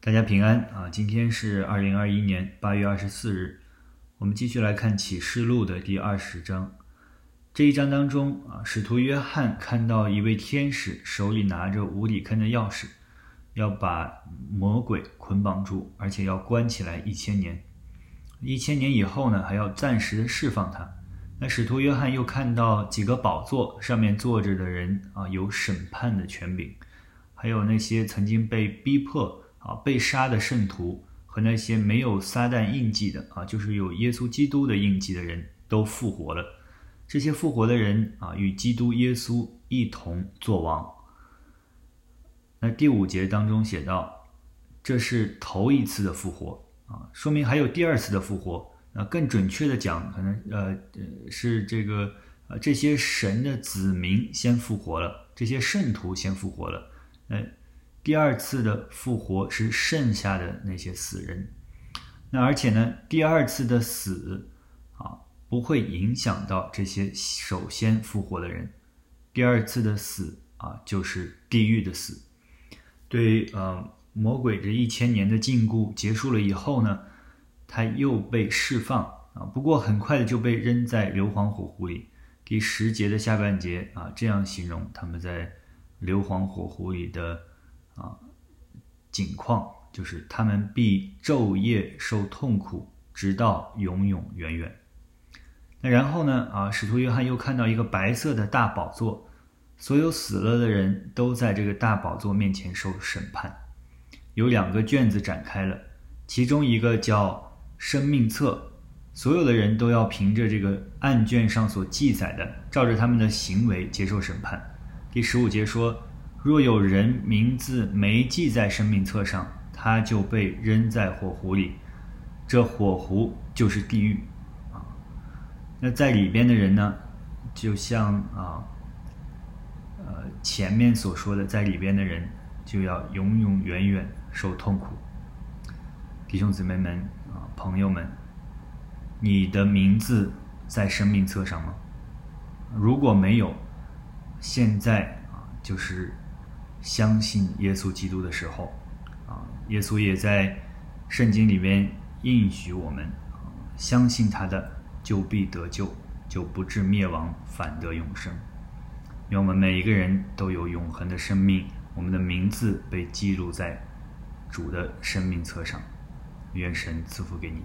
大家平安啊！今天是二零二一年八月二十四日，我们继续来看启示录的第二十章。这一章当中啊，使徒约翰看到一位天使手里拿着无底坑的钥匙，要把魔鬼捆绑住，而且要关起来一千年。一千年以后呢，还要暂时的释放他。那使徒约翰又看到几个宝座上面坐着的人啊，有审判的权柄，还有那些曾经被逼迫。啊，被杀的圣徒和那些没有撒旦印记的啊，就是有耶稣基督的印记的人都复活了。这些复活的人啊，与基督耶稣一同作王。那第五节当中写道，这是头一次的复活啊，说明还有第二次的复活。那更准确的讲，可能呃是这个呃这些神的子民先复活了，这些圣徒先复活了。嗯。第二次的复活是剩下的那些死人，那而且呢，第二次的死啊不会影响到这些首先复活的人。第二次的死啊就是地狱的死。对呃魔鬼这一千年的禁锢结束了以后呢，他又被释放啊，不过很快的就被扔在硫磺火湖里。第十节的下半节啊这样形容他们在硫磺火湖里的。啊，景况就是他们必昼夜受痛苦，直到永永远远。那然后呢？啊，使徒约翰又看到一个白色的大宝座，所有死了的人都在这个大宝座面前受审判。有两个卷子展开了，其中一个叫生命册，所有的人都要凭着这个案卷上所记载的，照着他们的行为接受审判。第十五节说。若有人名字没记在生命册上，他就被扔在火湖里，这火湖就是地狱啊。那在里边的人呢，就像啊，呃前面所说的，在里边的人就要永永远远受痛苦。弟兄姊妹们啊，朋友们，你的名字在生命册上吗？如果没有，现在啊就是。相信耶稣基督的时候，啊，耶稣也在圣经里面应许我们，相信他的就必得救，就不至灭亡，反得永生。愿我们每一个人都有永恒的生命，我们的名字被记录在主的生命册上。愿神赐福给你。